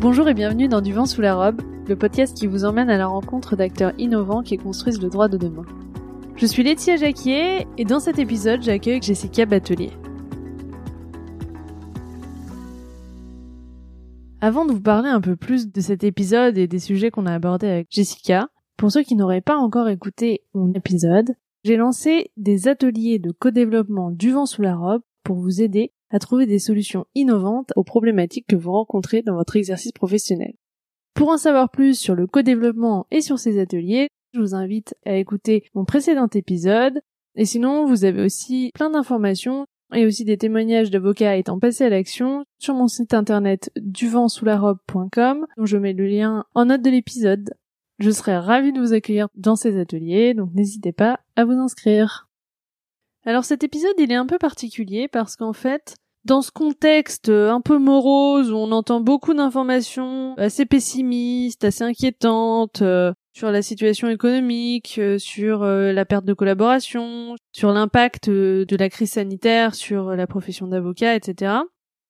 Bonjour et bienvenue dans Du vent sous la robe, le podcast qui vous emmène à la rencontre d'acteurs innovants qui construisent le droit de demain. Je suis Laetitia Jacquier et dans cet épisode, j'accueille Jessica Batelier. Avant de vous parler un peu plus de cet épisode et des sujets qu'on a abordés avec Jessica, pour ceux qui n'auraient pas encore écouté mon épisode, j'ai lancé des ateliers de co-développement du vent sous la robe pour vous aider à trouver des solutions innovantes aux problématiques que vous rencontrez dans votre exercice professionnel. Pour en savoir plus sur le co-développement et sur ces ateliers, je vous invite à écouter mon précédent épisode. Et sinon, vous avez aussi plein d'informations et aussi des témoignages d'avocats étant passés à l'action sur mon site internet duventsouslarobe.com dont je mets le lien en note de l'épisode. Je serai ravie de vous accueillir dans ces ateliers, donc n'hésitez pas à vous inscrire. Alors cet épisode, il est un peu particulier parce qu'en fait, dans ce contexte un peu morose où on entend beaucoup d'informations assez pessimistes, assez inquiétantes euh, sur la situation économique, euh, sur euh, la perte de collaboration, sur l'impact de la crise sanitaire sur la profession d'avocat, etc.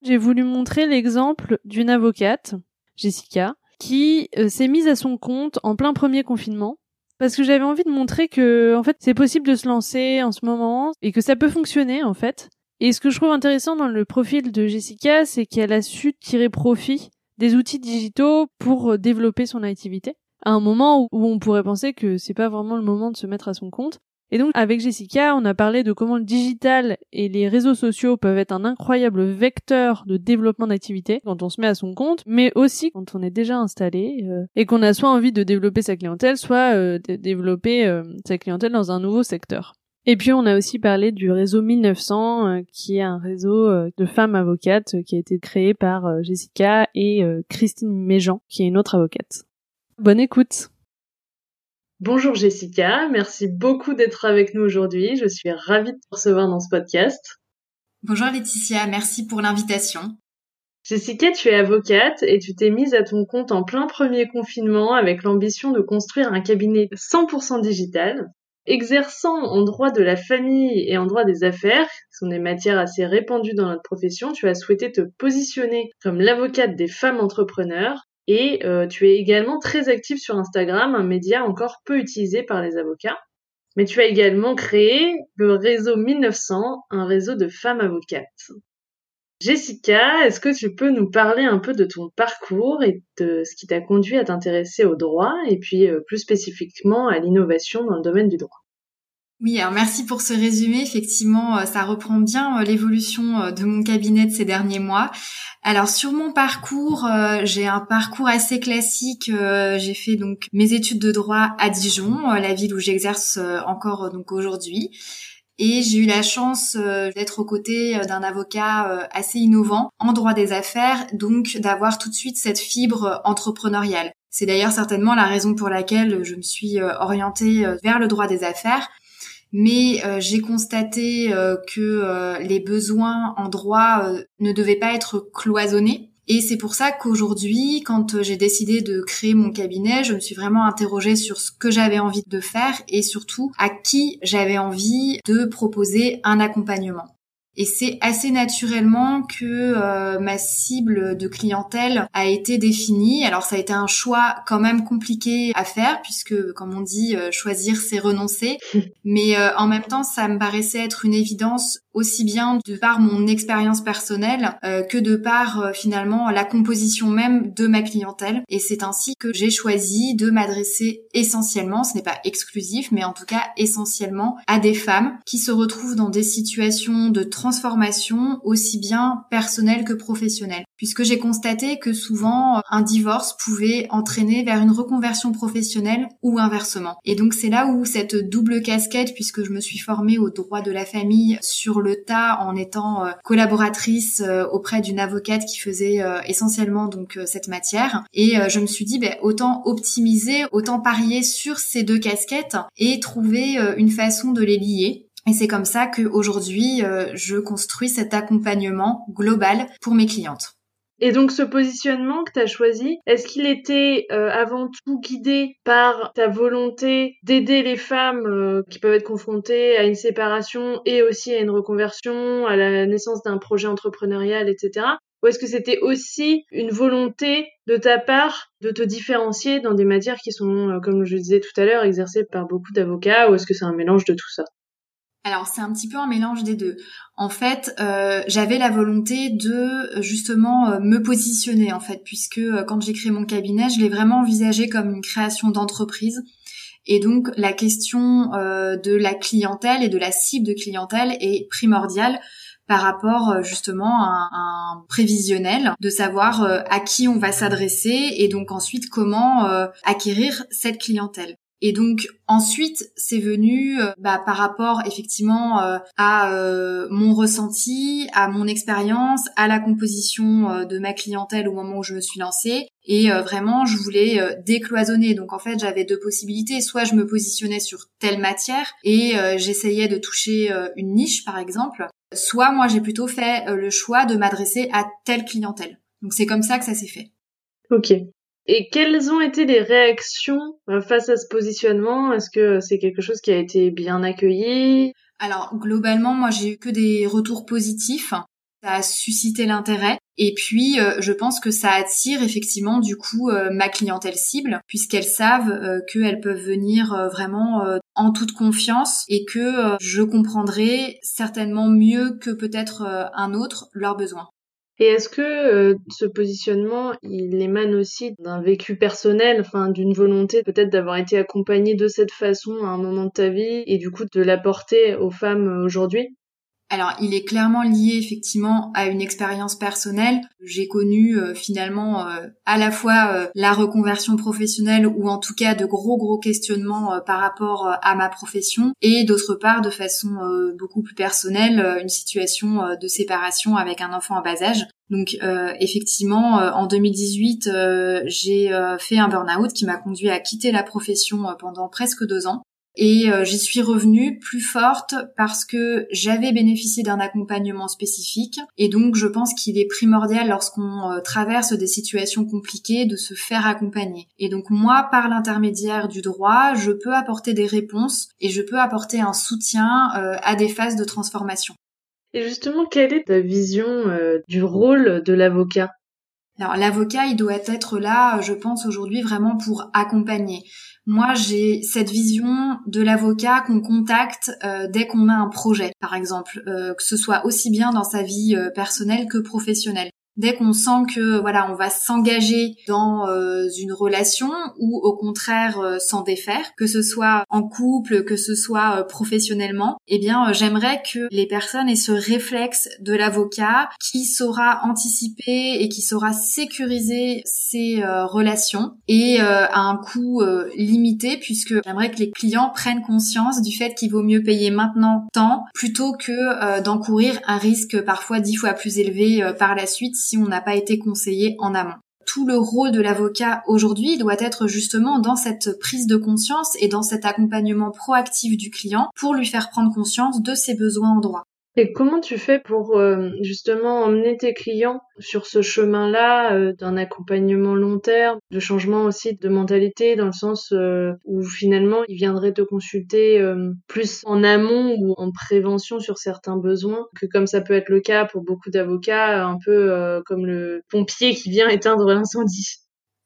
J'ai voulu montrer l'exemple d'une avocate, Jessica, qui s'est mise à son compte en plein premier confinement parce que j'avais envie de montrer que en fait c'est possible de se lancer en ce moment et que ça peut fonctionner en fait. Et ce que je trouve intéressant dans le profil de Jessica, c'est qu'elle a su tirer profit des outils digitaux pour développer son activité à un moment où on pourrait penser que c'est pas vraiment le moment de se mettre à son compte. Et donc avec Jessica, on a parlé de comment le digital et les réseaux sociaux peuvent être un incroyable vecteur de développement d'activité quand on se met à son compte, mais aussi quand on est déjà installé euh, et qu'on a soit envie de développer sa clientèle, soit euh, de développer euh, sa clientèle dans un nouveau secteur. Et puis on a aussi parlé du réseau 1900, qui est un réseau de femmes avocates qui a été créé par Jessica et Christine Méjean, qui est une autre avocate. Bonne écoute Bonjour Jessica, merci beaucoup d'être avec nous aujourd'hui. Je suis ravie de te recevoir dans ce podcast. Bonjour Laetitia, merci pour l'invitation. Jessica, tu es avocate et tu t'es mise à ton compte en plein premier confinement avec l'ambition de construire un cabinet 100% digital. Exerçant en droit de la famille et en droit des affaires, qui sont des matières assez répandues dans notre profession, tu as souhaité te positionner comme l'avocate des femmes entrepreneurs et euh, tu es également très active sur Instagram, un média encore peu utilisé par les avocats. Mais tu as également créé le réseau 1900, un réseau de femmes avocates. Jessica, est-ce que tu peux nous parler un peu de ton parcours et de ce qui t'a conduit à t'intéresser au droit et puis euh, plus spécifiquement à l'innovation dans le domaine du droit? Oui, alors merci pour ce résumé. Effectivement, euh, ça reprend bien euh, l'évolution euh, de mon cabinet de ces derniers mois. Alors sur mon parcours, j'ai un parcours assez classique. J'ai fait donc mes études de droit à Dijon, la ville où j'exerce encore donc aujourd'hui. Et j'ai eu la chance d'être aux côtés d'un avocat assez innovant en droit des affaires, donc d'avoir tout de suite cette fibre entrepreneuriale. C'est d'ailleurs certainement la raison pour laquelle je me suis orientée vers le droit des affaires mais euh, j'ai constaté euh, que euh, les besoins en droit ne devaient pas être cloisonnés. Et c'est pour ça qu'aujourd'hui, quand j'ai décidé de créer mon cabinet, je me suis vraiment interrogée sur ce que j'avais envie de faire et surtout à qui j'avais envie de proposer un accompagnement. Et c'est assez naturellement que euh, ma cible de clientèle a été définie. Alors ça a été un choix quand même compliqué à faire puisque, comme on dit, euh, choisir c'est renoncer. Mais euh, en même temps, ça me paraissait être une évidence aussi bien de par mon expérience personnelle que de par finalement la composition même de ma clientèle. Et c'est ainsi que j'ai choisi de m'adresser essentiellement, ce n'est pas exclusif, mais en tout cas essentiellement à des femmes qui se retrouvent dans des situations de transformation aussi bien personnelles que professionnelles puisque j'ai constaté que souvent euh, un divorce pouvait entraîner vers une reconversion professionnelle ou inversement. Et donc c'est là où cette double casquette, puisque je me suis formée au droit de la famille sur le tas en étant euh, collaboratrice euh, auprès d'une avocate qui faisait essentiellement donc cette matière, et je me suis dit ben, autant optimiser, autant parier sur ces deux casquettes et trouver une façon de les lier et c'est comme ça qu'aujourd'hui, je construis cet accompagnement global pour mes clientes. Et donc ce positionnement que tu as choisi, est-ce qu'il était euh, avant tout guidé par ta volonté d'aider les femmes euh, qui peuvent être confrontées à une séparation et aussi à une reconversion, à la naissance d'un projet entrepreneurial, etc. Ou est-ce que c'était aussi une volonté de ta part de te différencier dans des matières qui sont, comme je disais tout à l'heure, exercées par beaucoup d'avocats, ou est-ce que c'est un mélange de tout ça? Alors c'est un petit peu un mélange des deux. En fait, euh, j'avais la volonté de justement euh, me positionner en fait, puisque euh, quand j'ai créé mon cabinet, je l'ai vraiment envisagé comme une création d'entreprise. Et donc la question de la clientèle et de la cible de clientèle est primordiale par rapport justement à un prévisionnel, de savoir à qui on va s'adresser et donc ensuite comment acquérir cette clientèle. Et donc ensuite, c'est venu euh, bah, par rapport effectivement euh, à euh, mon ressenti, à mon expérience, à la composition de ma clientèle au moment où je me suis lancée. Et vraiment, je voulais décloisonner. Donc en fait, j'avais deux possibilités. Soit je me positionnais sur telle matière et j'essayais de toucher une niche, par exemple. Soit moi, j'ai plutôt fait le choix de m'adresser à telle clientèle. Donc c'est comme ça que ça s'est fait. Ok. Et quelles ont été les réactions euh, face à ce positionnement? Est-ce que c'est quelque chose qui a été bien accueilli? Alors globalement, moi j'ai eu que des retours positifs. Ça a suscité l'intérêt. Et puis, euh, je pense que ça attire effectivement du coup euh, ma clientèle cible, puisqu'elles savent qu'elles peuvent venir vraiment en toute confiance et que je comprendrai certainement mieux que peut-être un autre leurs besoins. Et est-ce que euh, ce positionnement, il émane aussi d'un vécu personnel, enfin d'une volonté peut-être d'avoir été accompagné de cette façon à un moment de ta vie et du coup de l'apporter aux femmes euh, aujourd'hui? Alors, il est clairement lié effectivement à une expérience personnelle. J'ai connu euh, finalement euh, à la fois euh, la reconversion professionnelle ou en tout cas de gros gros questionnements par rapport à ma profession et d'autre part de façon beaucoup plus personnelle une situation de séparation avec un enfant en bas âge. Donc effectivement, en 2018, j'ai fait un burn-out qui m'a conduit à quitter la profession pendant presque deux ans. Et euh, j'y suis revenue plus forte parce que j'avais bénéficié d'un accompagnement spécifique. Et donc je pense qu'il est primordial lorsqu'on euh, traverse des situations compliquées de se faire accompagner. Et donc moi, par l'intermédiaire du droit, je peux apporter des réponses et je peux apporter un soutien euh, à des phases de transformation. Et justement, quelle est ta vision du rôle de l'avocat? Alors l'avocat, il doit être là, je pense aujourd'hui vraiment pour accompagner. Moi, j'ai cette vision de l'avocat qu'on contacte euh, dès qu'on a un projet, par exemple, euh, que ce soit aussi bien dans sa vie euh, personnelle que professionnelle dès qu'on sent que voilà on va s'engager dans euh, une relation ou au contraire euh, s'en défaire que ce soit en couple que ce soit euh, professionnellement eh bien j'aimerais que les personnes aient ce réflexe de l'avocat qui saura anticiper et qui saura sécuriser ces relations et à un coût limité puisque j'aimerais que les clients prennent conscience du fait qu'il vaut mieux payer maintenant tant plutôt que d'encourir un risque parfois dix fois plus élevé par la suite si on n'a pas été conseillé en amont. Tout le rôle de l'avocat aujourd'hui doit être justement dans cette prise de conscience et dans cet accompagnement proactif du client pour lui faire prendre conscience de ses besoins en droit. Et comment tu fais pour euh, justement emmener tes clients sur ce chemin-là euh, d'un accompagnement long terme, de changement aussi de mentalité dans le sens euh, où finalement ils viendraient te consulter plus en amont ou en prévention sur certains besoins que comme ça peut être le cas pour beaucoup d'avocats, un peu comme le pompier qui vient éteindre l'incendie.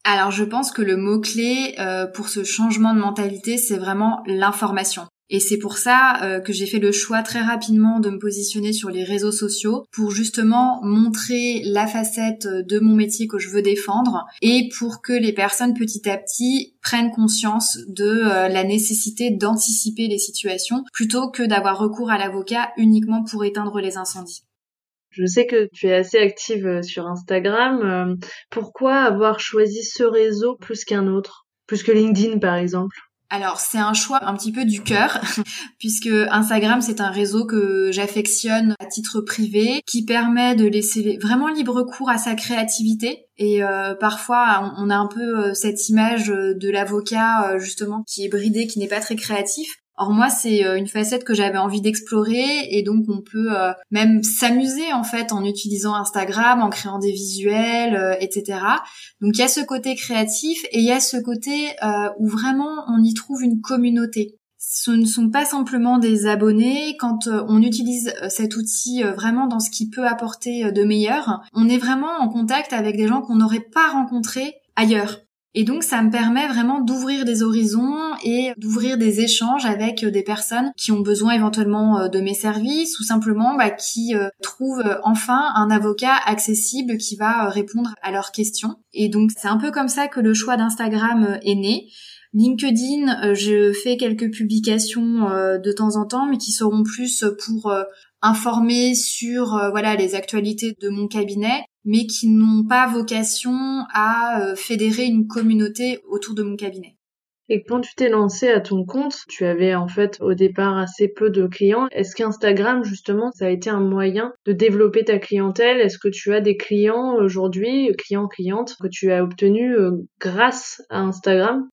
Alors je pense que le mot-clé pour ce changement de mentalité, c'est vraiment l'information. Et c'est pour ça euh, que j'ai fait le choix très rapidement de me positionner sur les réseaux sociaux pour justement montrer la facette de mon métier que je veux défendre et pour que les personnes petit à petit prennent conscience de euh, la nécessité d'anticiper les situations plutôt que d'avoir recours à l'avocat uniquement pour éteindre les incendies. Je sais que tu es assez active euh, sur Instagram. Pourquoi avoir choisi ce réseau plus qu'un autre? Plus que LinkedIn par exemple? Alors c'est un choix un petit peu du cœur puisque Instagram c'est un réseau que j'affectionne à titre privé qui permet de laisser vraiment libre cours à sa créativité. Et euh, parfois on a un peu euh, cette image de l'avocat euh, justement qui est bridé qui n'est pas très créatif Or moi, c'est euh, une facette que j'avais envie d'explorer et donc on peut euh, même s'amuser en fait en utilisant Instagram, en créant des visuels, euh, etc. Donc il y a ce côté créatif et il y a ce côté où vraiment on y trouve une communauté. ce ne sont pas simplement des abonnés. Quand on utilise cet outil vraiment dans ce qui peut apporter de meilleur, on est vraiment en contact avec des gens qu'on n'aurait pas rencontrés ailleurs. Et donc ça me permet vraiment d'ouvrir des horizons et d'ouvrir des échanges avec euh, des personnes qui ont besoin éventuellement euh, de mes services ou simplement bah, qui euh, trouvent enfin un avocat accessible qui va répondre à leurs questions. Et donc c'est un peu comme ça que le choix d'Instagram est né. LinkedIn, je fais quelques publications de temps en temps, mais qui seront plus pour informer sur voilà les actualités de mon cabinet mais qui n'ont pas vocation à euh, fédérer une communauté autour de mon cabinet. Et quand tu t'es lancé à ton compte, tu avais en fait au départ assez peu de clients. Est-ce qu'Instagram justement ça a été un moyen de développer ta clientèle? Est-ce que tu as des clients aujourd'hui, clients clientes que tu as obtenus euh, grâce à Instagram?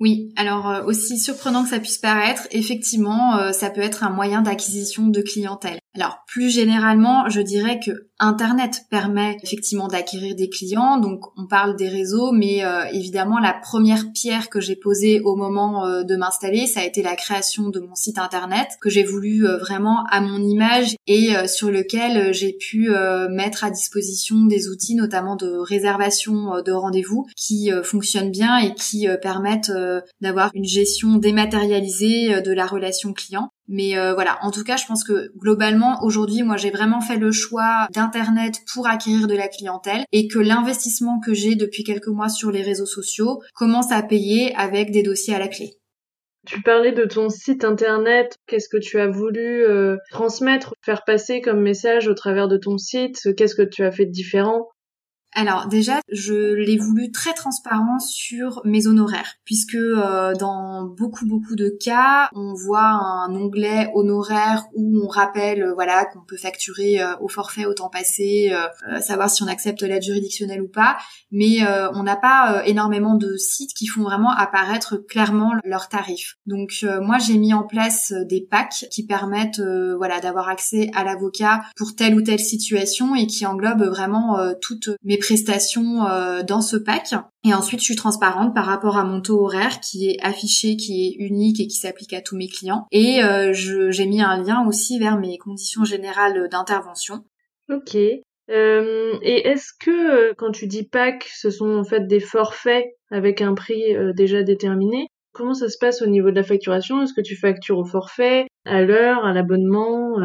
Oui, alors euh, aussi surprenant que ça puisse paraître, effectivement, ça peut être un moyen d'acquisition de clientèle. Alors plus généralement, je dirais que Internet permet effectivement d'acquérir des clients, donc on parle des réseaux, mais euh, évidemment la première pierre que j'ai posée au moment euh, de m'installer, ça a été la création de mon site Internet que j'ai voulu euh, vraiment à mon image et sur lequel j'ai pu mettre à disposition des outils, notamment de réservation de rendez-vous, qui fonctionnent bien et qui permettent d'avoir une gestion dématérialisée de la relation client. Mais euh, voilà, en tout cas, je pense que globalement, aujourd'hui, moi, j'ai vraiment fait le choix d'Internet pour acquérir de la clientèle et que l'investissement que j'ai depuis quelques mois sur les réseaux sociaux commence à payer avec des dossiers à la clé. Tu parlais de ton site internet, qu'est-ce que tu as voulu euh, transmettre, faire passer comme message au travers de ton site, qu'est-ce que tu as fait de différent? Alors déjà, je l'ai voulu très transparent sur mes honoraires, puisque euh, dans beaucoup beaucoup de cas, on voit un onglet honoraires où on rappelle euh, voilà qu'on peut facturer euh, au forfait au temps passé, savoir si on accepte l'aide juridictionnelle ou pas, mais on n'a pas énormément de sites qui font vraiment apparaître clairement leurs tarifs. Donc moi j'ai mis en place des packs qui permettent voilà d'avoir accès à l'avocat pour telle ou telle situation et qui englobent vraiment toutes mes prestations euh, dans ce pack. Et ensuite, je suis transparente par rapport à mon taux horaire qui est affiché, qui est unique et qui s'applique à tous mes clients. Et euh, j'ai mis un lien aussi vers mes conditions générales d'intervention. Ok. Euh, et est-ce que quand tu dis pack, ce sont en fait des forfaits avec un prix déjà déterminé? Comment ça se passe au niveau de la facturation? Est-ce que tu factures au forfait, à l'heure, à l'abonnement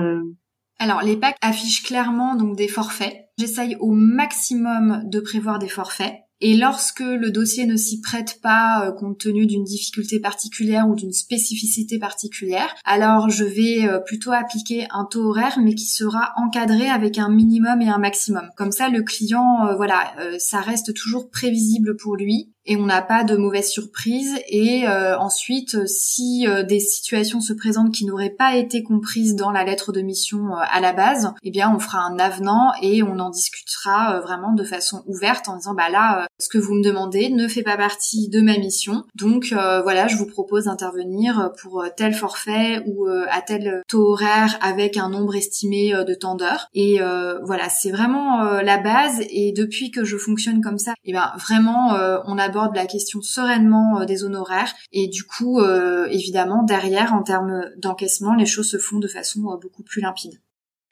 alors les packs affichent clairement donc des forfaits. J'essaye au maximum de prévoir des forfaits. Et lorsque le dossier ne s'y prête pas euh, compte tenu d'une difficulté particulière ou d'une spécificité particulière, alors je vais euh, plutôt appliquer un taux horaire mais qui sera encadré avec un minimum et un maximum. Comme ça le client euh, voilà, ça reste toujours prévisible pour lui et on n'a pas de mauvaises surprises. Et euh, ensuite, si euh, des situations se présentent qui n'auraient pas été comprises dans la lettre de mission euh, à la base, eh bien, on fera un avenant et on en discutera vraiment de façon ouverte en disant, bah là, ce que vous me demandez ne fait pas partie de ma mission. Donc voilà, je vous propose d'intervenir pour tel forfait ou à tel taux horaire avec un nombre estimé de temps d'heures. Et voilà, c'est vraiment la base. Et depuis que je fonctionne comme ça, eh bien, vraiment, on a aborde la question sereinement euh, des honoraires et du coup, euh, évidemment, derrière, en termes d'encaissement, les choses se font de façon euh, beaucoup plus limpide.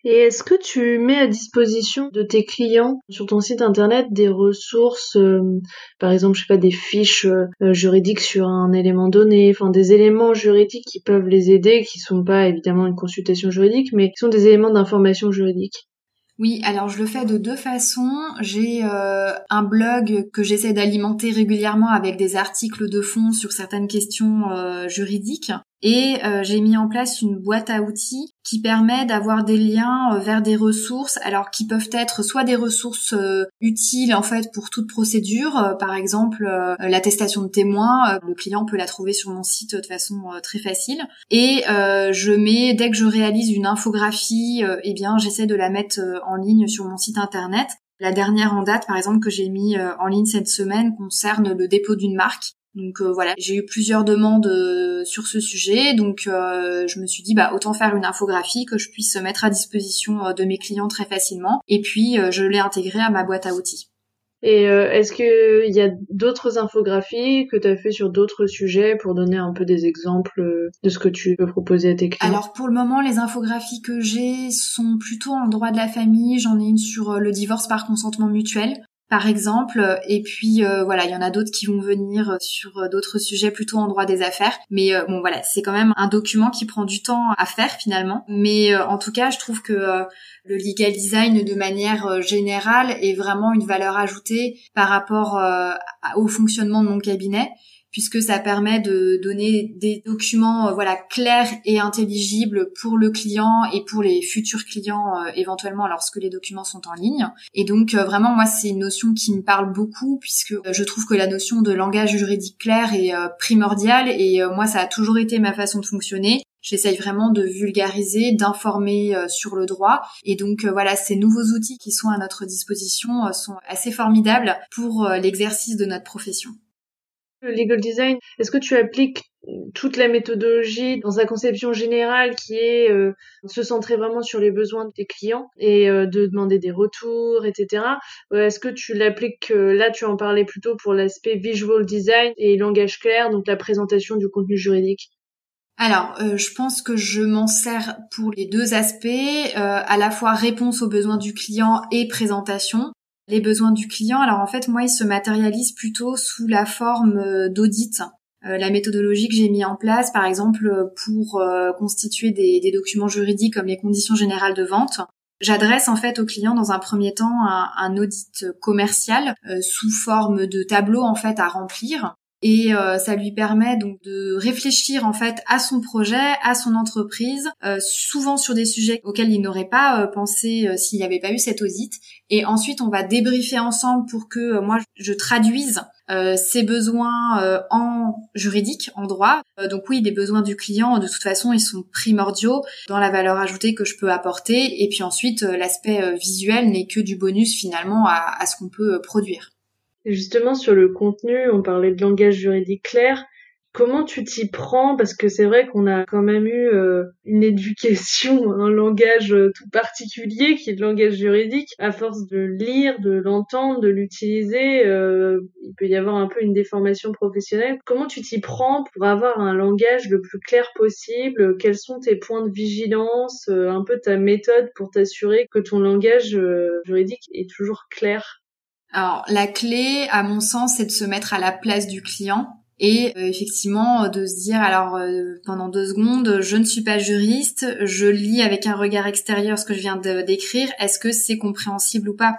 Et est-ce que tu mets à disposition de tes clients sur ton site internet des ressources, par exemple, je sais pas, des fiches juridiques sur un élément donné, enfin des éléments juridiques qui peuvent les aider, qui sont pas évidemment une consultation juridique, mais qui sont des éléments d'information juridique? Oui, alors je le fais de deux façons. J'ai euh, un blog que j'essaie d'alimenter régulièrement avec des articles de fond sur certaines questions euh, juridiques. Et euh, j'ai mis en place une boîte à outils qui permet d'avoir des liens euh, vers des ressources, alors qui peuvent être soit des ressources euh, utiles en fait pour toute procédure, par exemple l'attestation de témoin, le client peut la trouver sur mon site de façon très facile. Et je mets dès que je réalise une infographie, eh bien j'essaie de la mettre en ligne sur mon site internet. La dernière en date, par exemple, que j'ai mis en ligne cette semaine concerne le dépôt d'une marque. Donc euh, voilà, j'ai eu plusieurs demandes euh, sur ce sujet, donc euh, je me suis dit bah autant faire une infographie que je puisse mettre à disposition de mes clients très facilement. Et puis je l'ai intégré à ma boîte à outils. Et euh, est-ce qu'il y a d'autres infographies que tu as fait sur d'autres sujets pour donner un peu des exemples de ce que tu peux proposer à tes clients? Alors pour le moment, les infographies que j'ai sont plutôt en droit de la famille. J'en ai une sur le divorce par consentement mutuel par exemple. Et puis voilà, il y en a d'autres qui vont venir sur d'autres sujets plutôt en droit des affaires. Mais bon voilà, c'est quand même un document qui prend du temps à faire finalement. Mais en tout cas, je trouve que le legal design de manière euh, générale est vraiment une valeur ajoutée par rapport euh, au fonctionnement de mon cabinet puisque ça permet de donner des documents euh, voilà clairs et intelligibles pour le client et pour les futurs clients éventuellement lorsque les documents sont en ligne. Et donc vraiment moi c'est une notion qui me parle beaucoup puisque je trouve que la notion de langage juridique clair est primordiale et moi ça a toujours été ma façon de fonctionner. J'essaye vraiment de vulgariser, d'informer euh, sur le droit. Et donc euh, voilà, ces nouveaux outils qui sont à notre disposition euh, sont assez formidables pour l'exercice de notre profession. Le legal design, est-ce que tu appliques toute la méthodologie dans sa conception générale qui est se centrer vraiment sur les besoins de tes clients et de demander des retours, etc. Est-ce que tu l'appliques, là tu en parlais plutôt pour l'aspect visual design et langage clair, donc la présentation du contenu juridique? Alors, euh, je pense que je m'en sers pour les deux aspects, euh, à la fois réponse aux besoins du client et présentation. Les besoins du client, alors en fait, moi, ils se matérialisent plutôt sous la forme euh, d'audit. la méthodologie que j'ai mis en place, par exemple, pour constituer des, documents juridiques comme les conditions générales de vente, J'adresse en fait au client dans un premier temps un, un audit commercial sous forme de tableau en fait à remplir et euh, ça lui permet donc de réfléchir en fait à son projet, à son entreprise, euh, souvent sur des sujets auxquels il n'aurait pas euh, pensé s'il n'y avait pas eu cet audit. Et ensuite, on va débriefer ensemble pour que moi je traduise ses besoins en juridique, en droit. donc oui, les besoins du client, de toute façon, ils sont primordiaux dans la valeur ajoutée que je peux apporter. Et puis ensuite, l'aspect visuel n'est que du bonus finalement à ce qu'on peut produire. Justement, sur le contenu, on parlait de langage juridique clair. Comment tu t'y prends? Parce que c'est vrai qu'on a quand même eu euh, une éducation, un langage euh, tout particulier qui est le langage juridique. À force de lire, de l'entendre, de l'utiliser, euh, il peut y avoir un peu une déformation professionnelle. Comment tu t'y prends pour avoir un langage le plus clair possible? Quels sont tes points de vigilance? Un peu ta méthode pour t'assurer que ton langage juridique est toujours clair alors la clé, à mon sens, c'est de se mettre à la place du client et euh, effectivement de se dire alors euh, pendant deux secondes, je ne suis pas juriste, je lis avec un regard extérieur ce que je viens décrire, est-ce que c'est compréhensible ou pas?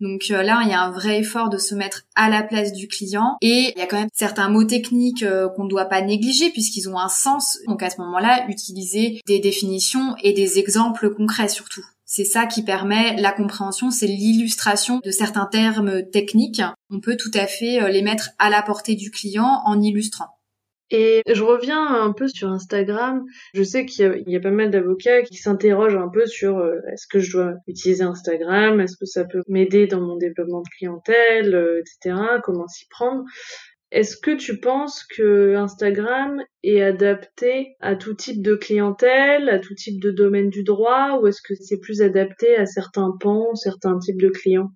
Donc euh, là, il y a un vrai effort de se mettre à la place du client et il y a quand même certains mots techniques qu'on ne doit pas négliger puisqu'ils ont un sens. Donc à ce moment-là, utiliser des définitions et des exemples concrets surtout. C'est ça qui permet la compréhension, c'est l'illustration de certains termes techniques. On peut tout à fait euh, les mettre à la portée du client en illustrant. Et je reviens un peu sur Instagram. Je sais qu'il y, a pas mal d'avocats qui s'interrogent un peu sur euh, est-ce que je dois utiliser Instagram, est-ce que ça peut m'aider dans mon développement de clientèle, euh, etc. Comment s'y prendre? Est-ce que tu penses que Instagram est adapté à tout type de clientèle, à tout type de domaine du droit, ou est-ce que c'est plus adapté à certains pans, certains types de clients?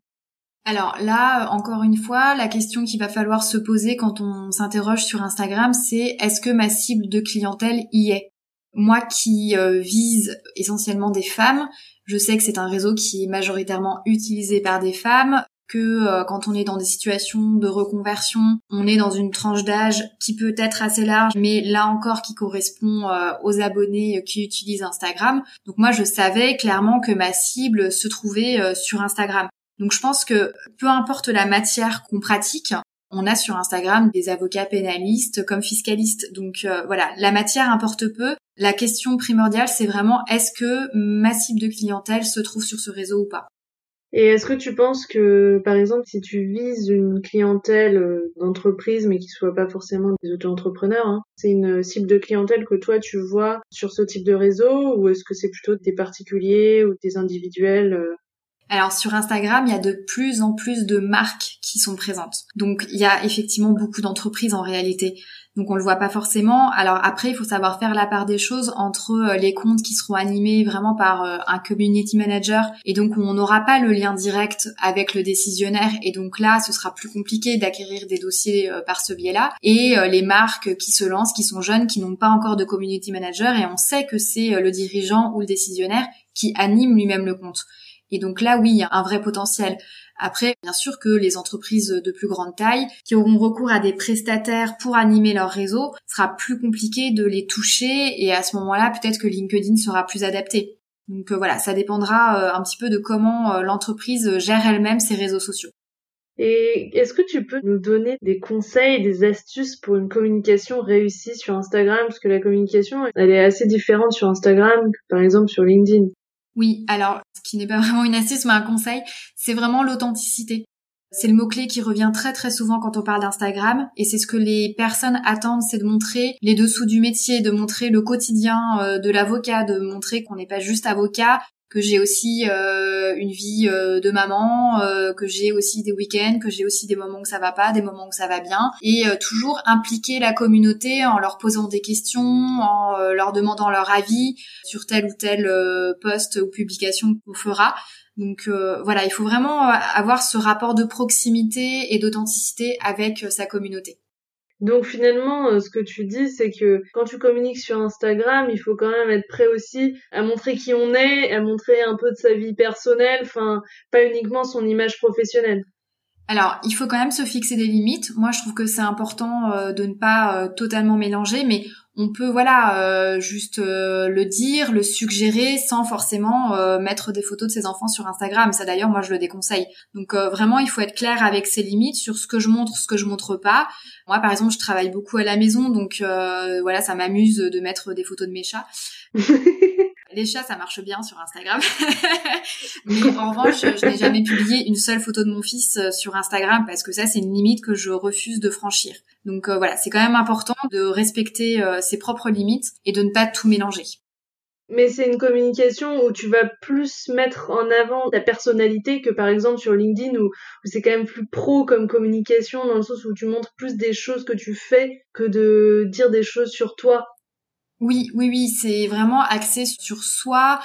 Alors là, encore une fois, la question qu'il va falloir se poser quand on s'interroge sur Instagram, c'est est-ce que ma cible de clientèle y est? Moi qui euh, vise essentiellement des femmes, je sais que c'est un réseau qui est majoritairement utilisé par des femmes que euh, quand on est dans des situations de reconversion, on est dans une tranche d'âge qui peut être assez large, mais là encore qui correspond euh, aux abonnés qui utilisent Instagram. Donc moi, je savais clairement que ma cible se trouvait euh, sur Instagram. Donc je pense que peu importe la matière qu'on pratique, on a sur Instagram des avocats pénalistes comme fiscalistes. Donc voilà, la matière importe peu. La question primordiale, c'est vraiment est-ce que ma cible de clientèle se trouve sur ce réseau ou pas? Et est-ce que tu penses que, par exemple, si tu vises une clientèle euh, d'entreprise, mais qui soit pas forcément des auto-entrepreneurs, hein, c'est une cible de clientèle que toi tu vois sur ce type de réseau, ou est-ce que c'est plutôt des particuliers ou des individuels euh? Alors sur Instagram, il y a de plus en plus de marques qui sont présentes. Donc il y a effectivement beaucoup d'entreprises en réalité. Donc on le voit pas forcément. Alors après, il faut savoir faire la part des choses entre euh, les comptes qui seront animés vraiment par euh, un community manager et donc on n'aura pas le lien direct avec le décisionnaire et donc là, ce sera plus compliqué d'acquérir des dossiers euh, par ce biais-là. Et les marques qui se lancent, qui sont jeunes, qui n'ont pas encore de community manager et on sait que c'est le dirigeant ou le décisionnaire qui anime lui-même le compte. Et donc là, oui, il y a un vrai potentiel. Après, bien sûr que les entreprises de plus grande taille qui auront recours à des prestataires pour animer leur réseau, sera plus compliqué de les toucher et à ce moment-là, peut-être que LinkedIn sera plus adapté. Donc euh, voilà, ça dépendra euh, un petit peu de comment euh, l'entreprise gère elle-même ses réseaux sociaux. Et est-ce que tu peux nous donner des conseils, des astuces pour une communication réussie sur Instagram? Parce que la communication, elle est assez différente sur Instagram que par exemple sur LinkedIn. Oui, alors ce qui n'est pas vraiment une astuce mais un conseil, c'est vraiment l'authenticité. C'est le mot-clé qui revient très très souvent quand on parle d'Instagram et c'est ce que les personnes attendent, c'est de montrer les dessous du métier, de montrer le quotidien euh, de l'avocat, de montrer qu'on n'est pas juste avocat, que j'ai aussi euh, une vie euh, de maman, euh, que j'ai aussi des week-ends, que j'ai aussi des moments où ça va pas, des moments où ça va bien, et toujours impliquer la communauté en leur posant des questions, en leur demandant leur avis sur tel ou tel post ou publication qu'on fera. Donc voilà, il faut vraiment avoir ce rapport de proximité et d'authenticité avec sa communauté. Donc finalement, euh, ce que tu dis, c'est que quand tu communiques sur Instagram, il faut quand même être prêt aussi à montrer qui on est, à montrer un peu de sa vie personnelle, enfin pas uniquement son image professionnelle. Alors, il faut quand même se fixer des limites. Moi, je trouve que c'est important euh, de ne pas euh, totalement mélanger, mais on peut voilà euh, juste le dire, le suggérer sans forcément mettre des photos de ses enfants sur Instagram. Ça d'ailleurs, moi, je le déconseille. Donc vraiment, il faut être clair avec ses limites sur ce que je montre, ce que je montre pas. Moi, par exemple, je travaille beaucoup à la maison, donc voilà, ça m'amuse de mettre des photos de mes chats. Les chats, ça marche bien sur Instagram. Mais en revanche, je n'ai jamais publié une seule photo de mon fils euh, sur Instagram parce que ça, c'est une limite que je refuse de franchir. Donc euh, voilà, c'est quand même important de respecter euh, ses propres limites et de ne pas tout mélanger. Mais c'est une communication où tu vas plus mettre en avant ta personnalité que par exemple sur LinkedIn où, où c'est quand même plus pro comme communication dans le sens où tu montres plus des choses que tu fais que de dire des choses sur toi oui, oui, oui, c'est vraiment axé sur soi,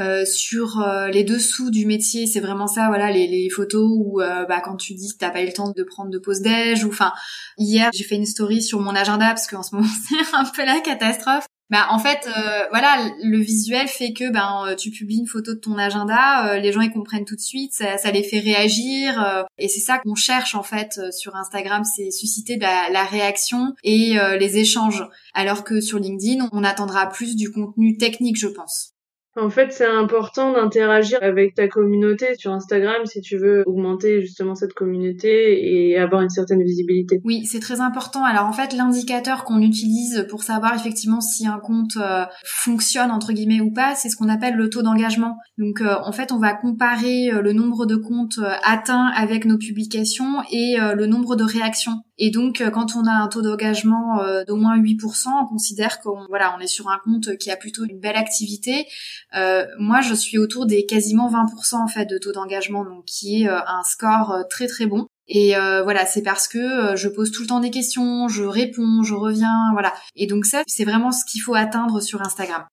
euh, sur euh, les dessous du métier. C'est vraiment ça, voilà, les, photos où euh, bah, quand tu dis que t'as pas eu le temps de prendre de pause déj ou enfin hier j'ai fait une story sur mon agenda parce qu'en ce moment c'est un peu la catastrophe bah en fait euh, voilà le visuel fait que ben euh, tu publies une photo de ton agenda euh, les gens ils comprennent tout de suite ça, les fait réagir et c'est ça qu'on cherche en fait sur Instagram c'est susciter la, la, réaction et les échanges. Alors que sur LinkedIn on attendra plus du contenu technique je pense en fait, c'est important d'interagir avec ta communauté sur Instagram si tu veux augmenter justement cette communauté et avoir une certaine visibilité. Oui, c'est très important. Alors en fait, l'indicateur qu'on utilise pour savoir effectivement si un compte euh, fonctionne entre guillemets ou pas, c'est ce qu'on appelle le taux d'engagement. Donc euh, en fait, on va comparer euh, le nombre de comptes atteints avec nos publications et le nombre de réactions. Et donc, quand on a un taux d'engagement d'au moins 8%, on considère qu'on voilà, on est sur un compte qui a plutôt une belle activité. Euh, moi, je suis autour des quasiment 20% en fait de taux d'engagement, donc qui est euh, un score euh, très très bon. Et voilà, c'est parce que je pose tout le temps des questions, je réponds, je reviens, voilà. Et donc ça, c'est vraiment ce qu'il faut atteindre sur Instagram.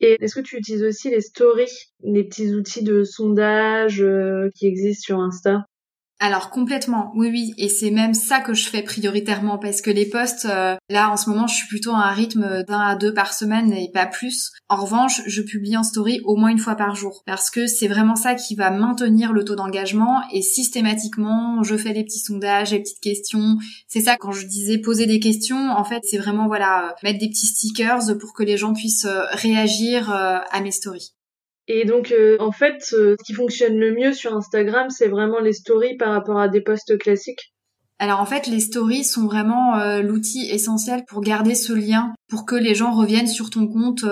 Et est-ce que tu utilises aussi les stories, les petits outils de sondage qui existent sur Insta? Alors complètement, oui oui, et c'est même ça que je fais prioritairement parce que les posts, euh, là en ce moment, je suis plutôt à un rythme d'un à deux par semaine et pas plus. En revanche, je publie en story au moins une fois par jour parce que c'est vraiment ça qui va maintenir le taux d'engagement et systématiquement, je fais des petits sondages, des petites questions. C'est ça quand je disais poser des questions, en fait, c'est vraiment voilà euh, mettre des petits stickers pour que les gens puissent euh, réagir à mes stories. Et donc, euh, en fait, euh, ce qui fonctionne le mieux sur Instagram, c'est vraiment les stories par rapport à des posts classiques. Alors en fait, les stories sont vraiment euh, l'outil essentiel pour garder ce lien, pour que les gens reviennent sur ton compte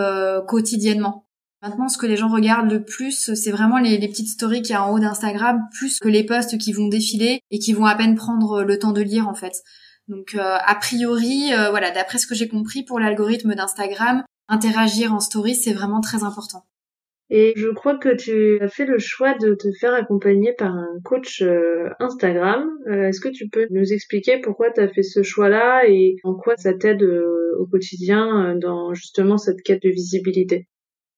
quotidiennement. Maintenant, ce que les gens regardent le plus, c'est vraiment les, les petites stories qu'il y a en haut d'Instagram, plus que les posts qui vont défiler et qui vont à peine prendre le temps de lire en fait. Donc a priori, voilà, d'après ce que j'ai compris pour l'algorithme d'Instagram, interagir en story, c'est vraiment très important. Et je crois que tu as fait le choix de te faire accompagner par un coach euh, Instagram. Euh, est-ce que tu peux nous expliquer pourquoi tu as fait ce choix-là et en quoi ça t'aide euh, au quotidien dans justement cette quête de visibilité?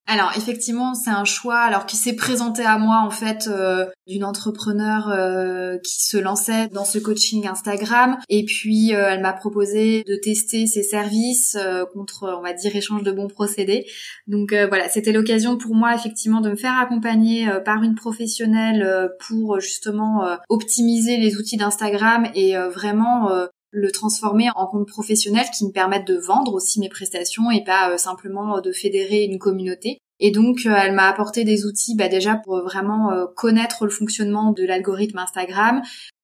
Alors effectivement, c'est un choix alors qui s'est présenté à moi en fait euh, d'une entrepreneur euh, qui se lançait dans ce coaching Instagram et puis euh, elle m'a proposé de tester ses services contre on va dire échange de bons procédés. Donc voilà, c'était l'occasion pour moi effectivement de me faire accompagner par une professionnelle pour justement optimiser les outils d'Instagram et vraiment le transformer en compte professionnel qui me permettent de vendre aussi mes prestations et pas euh, simplement euh, de fédérer une communauté. Et donc, euh, elle m'a apporté des outils bah, déjà pour vraiment connaître le fonctionnement de l'algorithme Instagram,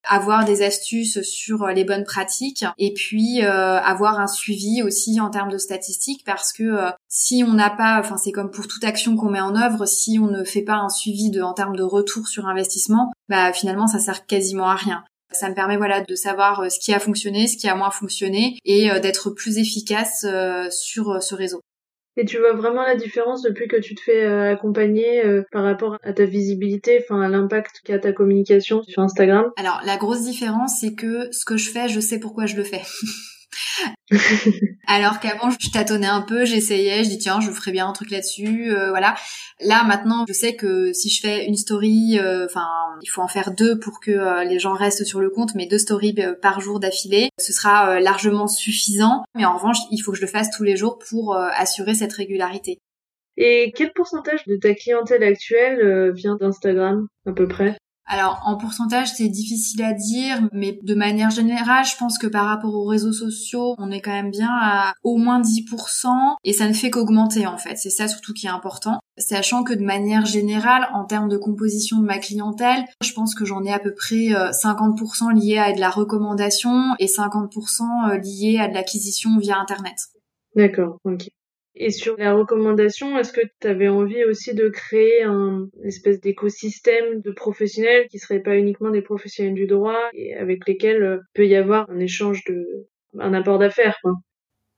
avoir des astuces sur les bonnes pratiques et puis avoir un suivi aussi en termes de statistiques parce que si on n'a pas, enfin c'est comme pour toute action qu'on met en œuvre, si on ne fait pas un suivi de, en termes de retour sur investissement, bah finalement ça sert quasiment à rien. Ça me permet voilà de savoir euh, ce qui a fonctionné, ce qui a moins fonctionné et euh, d'être plus efficace euh, sur ce réseau. Et tu vois vraiment la différence depuis que tu te fais accompagner par rapport à ta visibilité, enfin à l'impact qu'a ta communication sur Instagram? Alors la grosse différence c'est que ce que je fais, je sais pourquoi je le fais. Alors qu'avant, je tâtonnais un peu, j'essayais, je dis tiens, je ferais bien un truc là-dessus, euh, voilà. Là maintenant, je sais que si je fais une story, euh, enfin, il faut en faire deux pour que euh, les gens restent sur le compte, mais deux stories par jour d'affilée, ce sera largement suffisant. Mais en revanche, il faut que je le fasse tous les jours pour assurer cette régularité. Et quel pourcentage de ta clientèle actuelle vient d'Instagram à peu près? Alors en pourcentage c'est difficile à dire, mais de manière générale je pense que par rapport aux réseaux sociaux on est quand même bien à au moins 10% et ça ne fait qu'augmenter en fait. C'est ça surtout qui est important. Sachant que de manière générale en termes de composition de ma clientèle, je pense que j'en ai à peu près 50% euh, lié à de la recommandation et 50% euh, lié à de l'acquisition via Internet. D'accord, ok. Et sur la recommandation, est-ce que tu avais envie aussi de créer un espèce d'écosystème de professionnels qui seraient pas uniquement des professionnels du droit et avec lesquels euh, peut y avoir un échange de un apport d'affaires quoi?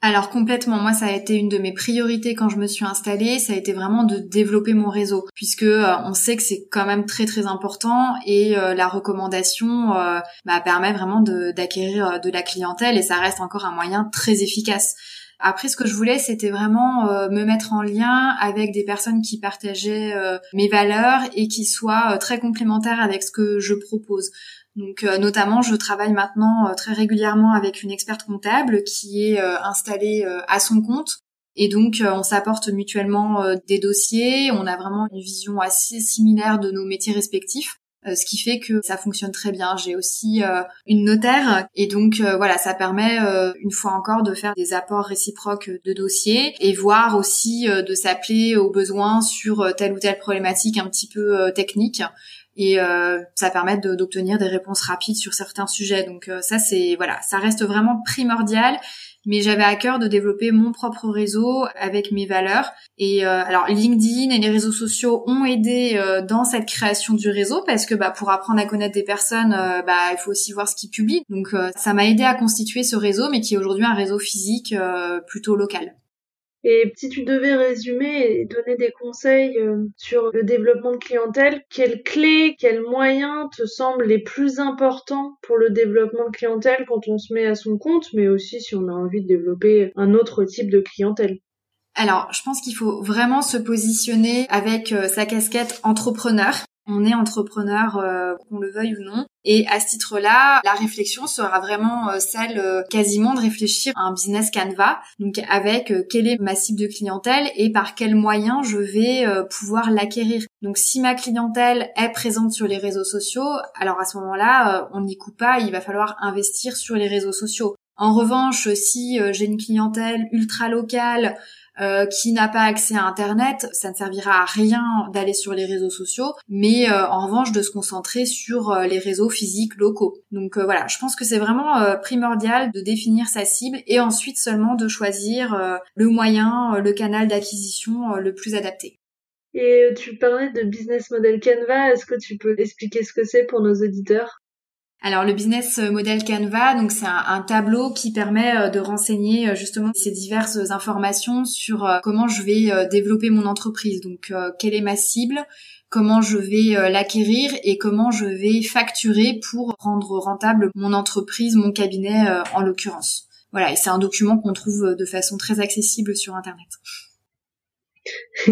Alors complètement, moi ça a été une de mes priorités quand je me suis installée, ça a été vraiment de développer mon réseau puisque euh, on sait que c'est quand même très très important et euh, la recommandation bah, permet vraiment d'acquérir de la clientèle et ça reste encore un moyen très efficace. Après, ce que je voulais, c'était vraiment euh, me mettre en lien avec des personnes qui partageaient euh, mes valeurs et qui soient euh, très complémentaires avec ce que je propose. Donc, notamment, je travaille maintenant très régulièrement avec une experte comptable qui est installée à son compte. Et donc, on s'apporte mutuellement des dossiers. On a vraiment une vision assez similaire de nos métiers respectifs. Euh, ce qui fait que ça fonctionne très bien. J'ai aussi euh, une notaire et donc euh, voilà, ça permet une fois encore de faire des apports réciproques de dossiers et voir aussi de s'appeler aux besoins sur telle ou telle problématique un petit peu technique et ça permet d'obtenir des réponses rapides sur certains sujets. Donc ça c'est voilà, ça reste vraiment primordial mais j'avais à cœur de développer mon propre réseau avec mes valeurs. Et euh, alors LinkedIn et les réseaux sociaux ont aidé euh, dans cette création du réseau parce que bah, pour apprendre à connaître des personnes, euh, bah, il faut aussi voir ce qu'ils publient. Donc ça m'a aidé à constituer ce réseau, mais qui est aujourd'hui un réseau physique plutôt local. Et si tu devais résumer et donner des conseils euh, sur le développement de clientèle, quelles clés, quels moyens te semblent les plus importants pour le développement de clientèle quand on se met à son compte, mais aussi si on a envie de développer un autre type de clientèle? Alors, je pense qu'il faut vraiment se positionner avec euh, sa casquette entrepreneur on est entrepreneur, euh, qu'on le veuille ou non. Et à ce titre-là, la réflexion sera vraiment euh, celle euh, quasiment de réfléchir à un business canvas, donc avec quelle est ma cible de clientèle et par quels moyens je vais pouvoir l'acquérir. Donc si ma clientèle est présente sur les réseaux sociaux, alors à ce moment-là, on n'y coupe pas, il va falloir investir sur les réseaux sociaux. En revanche, si j'ai une clientèle ultra locale, euh, qui n'a pas accès à Internet, ça ne servira à rien d'aller sur les réseaux sociaux, mais euh, en revanche de se concentrer sur euh, les réseaux physiques locaux. Donc voilà, je pense que c'est vraiment primordial de définir sa cible et ensuite seulement de choisir le moyen, le canal d'acquisition le plus adapté. Et tu parlais de business model Canva, est-ce que tu peux expliquer ce que c'est pour nos auditeurs? Alors le business model Canva, donc c'est un, tableau qui permet euh, de renseigner euh, justement ces diverses informations sur euh, comment je vais développer mon entreprise. Donc quelle est ma cible, comment je vais l'acquérir et comment je vais facturer pour rendre rentable mon entreprise, mon cabinet en l'occurrence. Voilà, et c'est un document qu'on trouve de façon très accessible sur internet.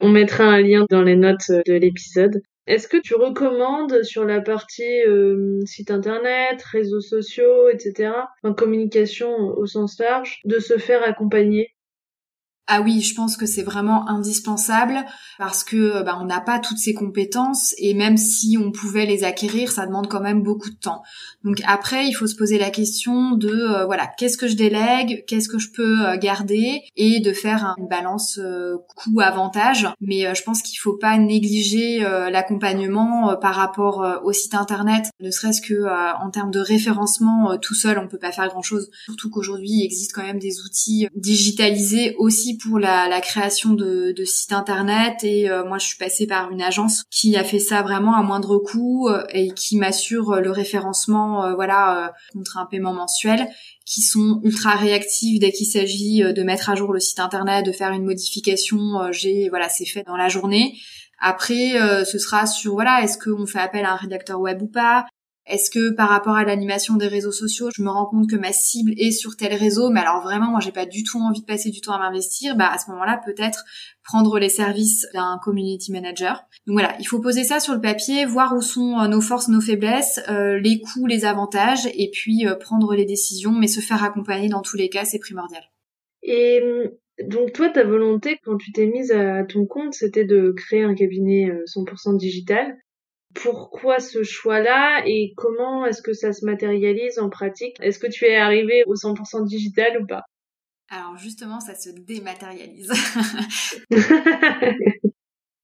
On mettra un lien dans les notes de l'épisode. Est-ce que tu recommandes sur la partie euh, site internet, réseaux sociaux, etc., en communication au sens large, de se faire accompagner? Ah oui, je pense que c'est vraiment indispensable parce que bah, on n'a pas toutes ces compétences et même si on pouvait les acquérir, ça demande quand même beaucoup de temps. Donc après, il faut se poser la question de euh, voilà, qu'est-ce que je délègue, qu'est-ce que je peux euh, garder et de faire une balance euh, coût-avantage. Mais je pense qu'il faut pas négliger l'accompagnement par rapport au site internet, ne serait-ce que en termes de référencement tout seul, on peut pas faire grand-chose. Surtout qu'aujourd'hui, il existe quand même des outils digitalisés aussi pour la, création de, de, sites internet et euh, moi je suis passée par une agence qui a fait ça vraiment à moindre coût euh, et qui m'assure le référencement euh, voilà contre un paiement mensuel qui sont ultra réactifs dès qu'il s'agit de mettre à jour le site internet, de faire une modification, j'ai voilà, c'est fait dans la journée. Après, ce sera sur voilà, est-ce qu'on fait appel à un rédacteur web ou pas? Est-ce que par rapport à l'animation des réseaux sociaux, je me rends compte que ma cible est sur tel réseau, mais alors vraiment moi j'ai pas du tout envie de passer du temps à m'investir, bah à ce moment-là peut-être prendre les services d'un community manager. Donc voilà, il faut poser ça sur le papier, voir où sont euh, nos forces, nos faiblesses, euh, les coûts, les avantages, et puis euh, prendre les décisions, mais se faire accompagner dans tous les cas, c'est primordial. Et donc toi, ta volonté quand tu t'es mise à ton compte, c'était de créer un cabinet 100% digital pourquoi ce choix-là et comment est-ce que ça se matérialise en pratique? Est-ce que tu es arrivé au 100% digital ou pas? Alors justement, ça se dématérialise.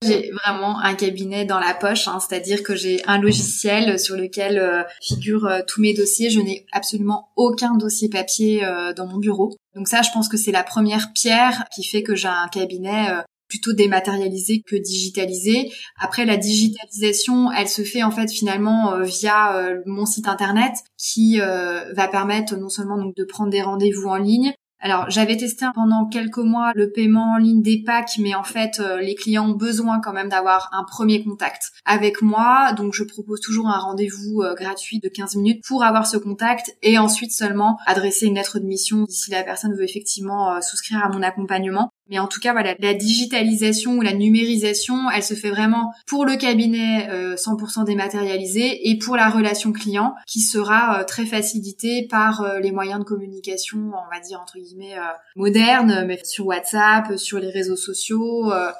J'ai vraiment un cabinet dans la poche, hein, c'est-à-dire que j'ai un logiciel sur lequel euh, figurent euh, tous mes dossiers. Je n'ai absolument aucun dossier papier euh, dans mon bureau. Donc ça, je pense que c'est la première pierre qui fait que j'ai un cabinet plutôt dématérialisé que digitalisé. Après la digitalisation, elle se fait en fait finalement euh, via euh, mon site internet qui euh, va permettre non seulement donc de prendre des rendez-vous en ligne, alors j'avais testé pendant quelques mois le paiement en ligne des packs, mais en fait les clients ont besoin quand même d'avoir un premier contact avec moi, donc je propose toujours un rendez-vous gratuit de 15 minutes pour avoir ce contact et ensuite seulement adresser une lettre de mission si la personne veut effectivement souscrire à mon accompagnement. Mais en tout cas, voilà, la digitalisation ou la numérisation, elle se fait vraiment pour le cabinet 100% dématérialisé et pour la relation client qui sera très facilitée par les moyens de communication, on va dire entre guillemets euh, moderne, mais sur WhatsApp, sur les réseaux sociaux. Euh,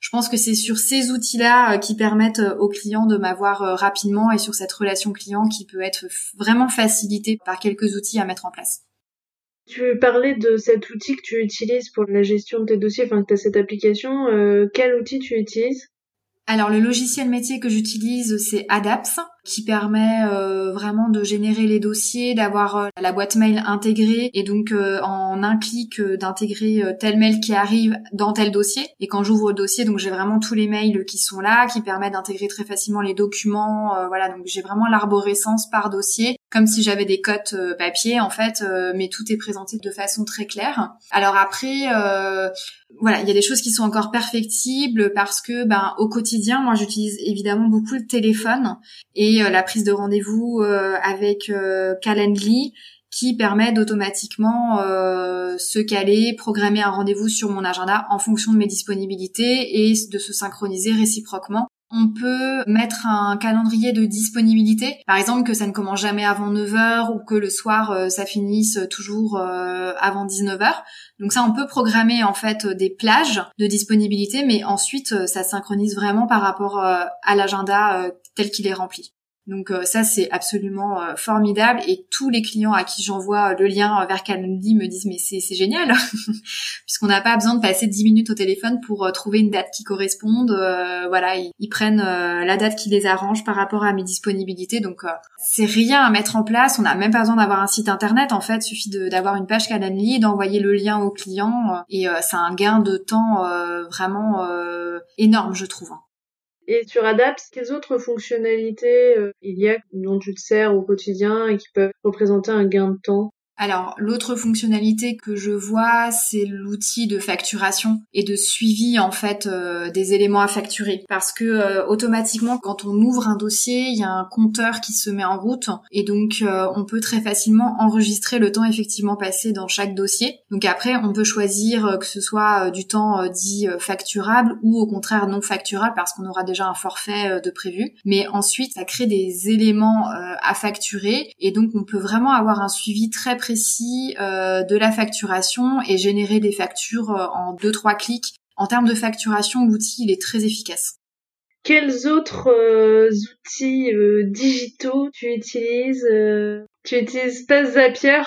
je pense que c'est sur ces outils-là euh, qui permettent aux clients de m'avoir rapidement et sur cette relation client qui peut être vraiment facilitée par quelques outils à mettre en place. Tu parlais de cet outil que tu utilises pour la gestion de tes dossiers, enfin que tu cette application. quel outil tu utilises? Alors le logiciel métier que j'utilise c'est Adaps qui permet euh, vraiment de générer les dossiers, d'avoir euh, la boîte mail intégrée et donc euh, en un clic d'intégrer tel mail qui arrive dans tel dossier. Et quand j'ouvre le dossier, donc j'ai vraiment tous les mails qui sont là, qui permettent d'intégrer très facilement les documents. voilà, donc j'ai vraiment l'arborescence par dossier, comme si j'avais des cotes papier en fait, mais tout est présenté de façon très claire. Alors après, voilà, il y a des choses qui sont encore perfectibles parce que ben au quotidien, moi j'utilise évidemment beaucoup le téléphone et euh, la prise de rendez-vous euh, avec euh, Calendly qui permet d'automatiquement se caler, programmer un rendez-vous sur mon agenda en fonction de mes disponibilités et de se synchroniser réciproquement. On peut mettre un calendrier de disponibilité, par exemple que ça ne commence jamais avant 9h ou que le soir ça finisse toujours avant 19h. Donc ça on peut programmer en fait des plages de disponibilité mais ensuite ça synchronise vraiment par rapport à l'agenda tel qu'il est rempli. Donc euh, ça c'est absolument euh, formidable et tous les clients à qui j'envoie le lien vers Calendly me disent mais c'est génial puisqu'on n'a pas besoin de passer 10 minutes au téléphone pour euh, trouver une date qui corresponde. voilà, ils, prennent la date qui les arrange par rapport à mes disponibilités. Donc c'est rien à mettre en place. On n'a même pas besoin d'avoir un site internet en fait. Suffit d'avoir une page Calendly, d'envoyer le lien au client et c'est un gain de temps vraiment énorme je trouve. Hein. Et sur Adapt, quelles autres fonctionnalités il y a dont tu te sers au quotidien et qui peuvent représenter un gain de temps alors l'autre fonctionnalité que je vois, c'est l'outil de facturation et de suivi en fait euh, des éléments à facturer parce que euh, automatiquement quand on ouvre un dossier, il y a un compteur qui se met en route et donc euh, on peut très facilement enregistrer le temps effectivement passé dans chaque dossier. Donc après on peut choisir que ce soit du temps dit facturable ou au contraire non facturable parce qu'on aura déjà un forfait de prévu. Mais ensuite ça crée des éléments à facturer et donc on peut vraiment avoir un suivi très précis euh, de la facturation et générer des factures euh, en deux trois clics. En termes de facturation, l'outil il est très efficace. Quels autres euh, outils digitaux tu utilises Tu utilises pas Zapier?